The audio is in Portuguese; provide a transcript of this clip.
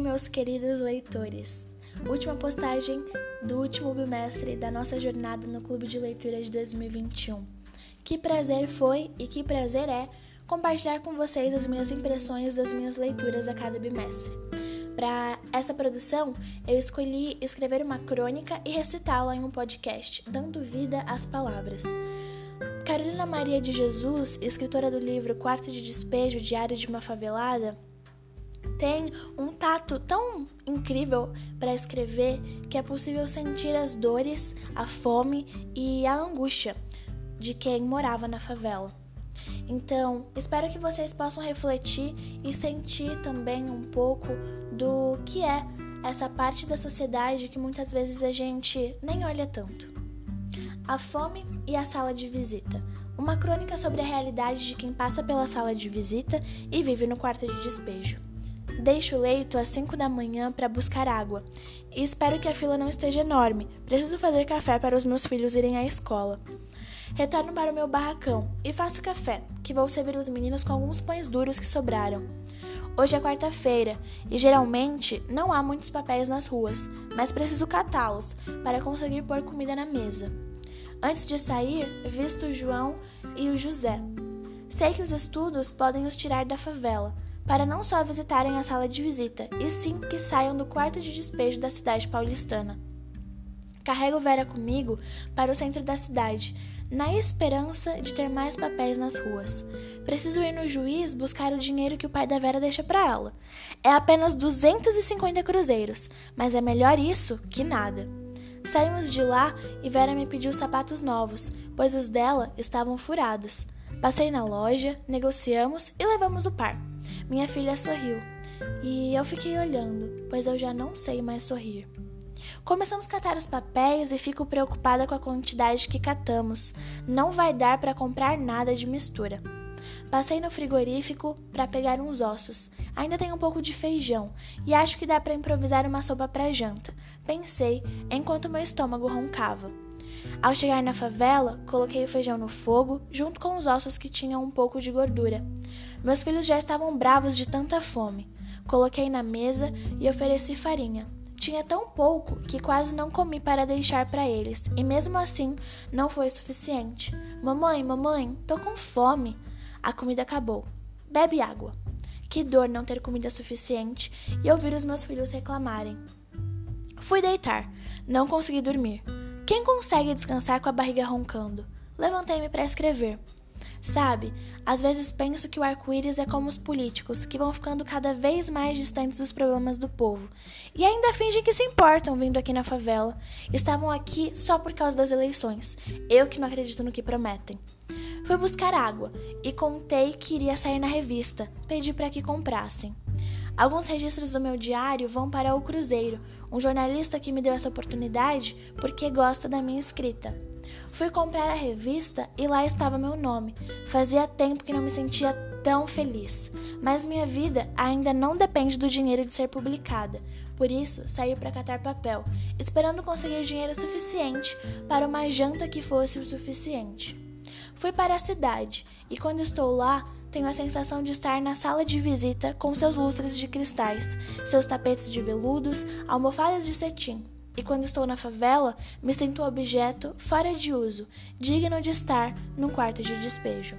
meus queridos leitores! Última postagem do último bimestre da nossa jornada no Clube de Leitura de 2021. Que prazer foi e que prazer é compartilhar com vocês as minhas impressões das minhas leituras a cada bimestre. Para essa produção, eu escolhi escrever uma crônica e recitá-la em um podcast, dando vida às palavras. Carolina Maria de Jesus, escritora do livro Quarto de Despejo Diário de uma Favelada, tem um tato tão incrível para escrever que é possível sentir as dores, a fome e a angústia de quem morava na favela. Então, espero que vocês possam refletir e sentir também um pouco do que é essa parte da sociedade que muitas vezes a gente nem olha tanto. A fome e a sala de visita. Uma crônica sobre a realidade de quem passa pela sala de visita e vive no quarto de despejo. Deixo o leito às 5 da manhã para buscar água e espero que a fila não esteja enorme. Preciso fazer café para os meus filhos irem à escola. Retorno para o meu barracão e faço café, que vou servir os meninos com alguns pães duros que sobraram. Hoje é quarta-feira e geralmente não há muitos papéis nas ruas, mas preciso catá-los para conseguir pôr comida na mesa. Antes de sair, visto o João e o José. Sei que os estudos podem os tirar da favela, para não só visitarem a sala de visita, e sim que saiam do quarto de despejo da cidade paulistana. Carrego Vera comigo para o centro da cidade, na esperança de ter mais papéis nas ruas. Preciso ir no juiz buscar o dinheiro que o pai da Vera deixa para ela. É apenas 250 cruzeiros, mas é melhor isso que nada. Saímos de lá e Vera me pediu sapatos novos, pois os dela estavam furados. Passei na loja, negociamos e levamos o par. Minha filha sorriu e eu fiquei olhando, pois eu já não sei mais sorrir. Começamos a catar os papéis e fico preocupada com a quantidade que catamos. Não vai dar para comprar nada de mistura. Passei no frigorífico para pegar uns ossos. Ainda tem um pouco de feijão e acho que dá para improvisar uma sopa para janta. Pensei enquanto meu estômago roncava. Ao chegar na favela, coloquei o feijão no fogo, junto com os ossos que tinham um pouco de gordura. Meus filhos já estavam bravos de tanta fome. Coloquei na mesa e ofereci farinha. Tinha tão pouco que quase não comi para deixar para eles, e mesmo assim não foi suficiente. Mamãe, mamãe, tô com fome. A comida acabou. Bebe água. Que dor não ter comida suficiente e ouvir os meus filhos reclamarem. Fui deitar. Não consegui dormir. Quem consegue descansar com a barriga roncando? Levantei-me para escrever. Sabe, às vezes penso que o arco-íris é como os políticos, que vão ficando cada vez mais distantes dos problemas do povo. E ainda fingem que se importam vindo aqui na favela. Estavam aqui só por causa das eleições. Eu que não acredito no que prometem. Fui buscar água e contei que iria sair na revista. Pedi para que comprassem. Alguns registros do meu diário vão para o Cruzeiro, um jornalista que me deu essa oportunidade porque gosta da minha escrita. Fui comprar a revista e lá estava meu nome. Fazia tempo que não me sentia tão feliz. Mas minha vida ainda não depende do dinheiro de ser publicada. Por isso, saí para catar papel, esperando conseguir dinheiro suficiente para uma janta que fosse o suficiente. Fui para a cidade e quando estou lá, tenho a sensação de estar na sala de visita com seus lustres de cristais, seus tapetes de veludos, almofadas de cetim. E quando estou na favela, me sinto objeto fora de uso, digno de estar num quarto de despejo.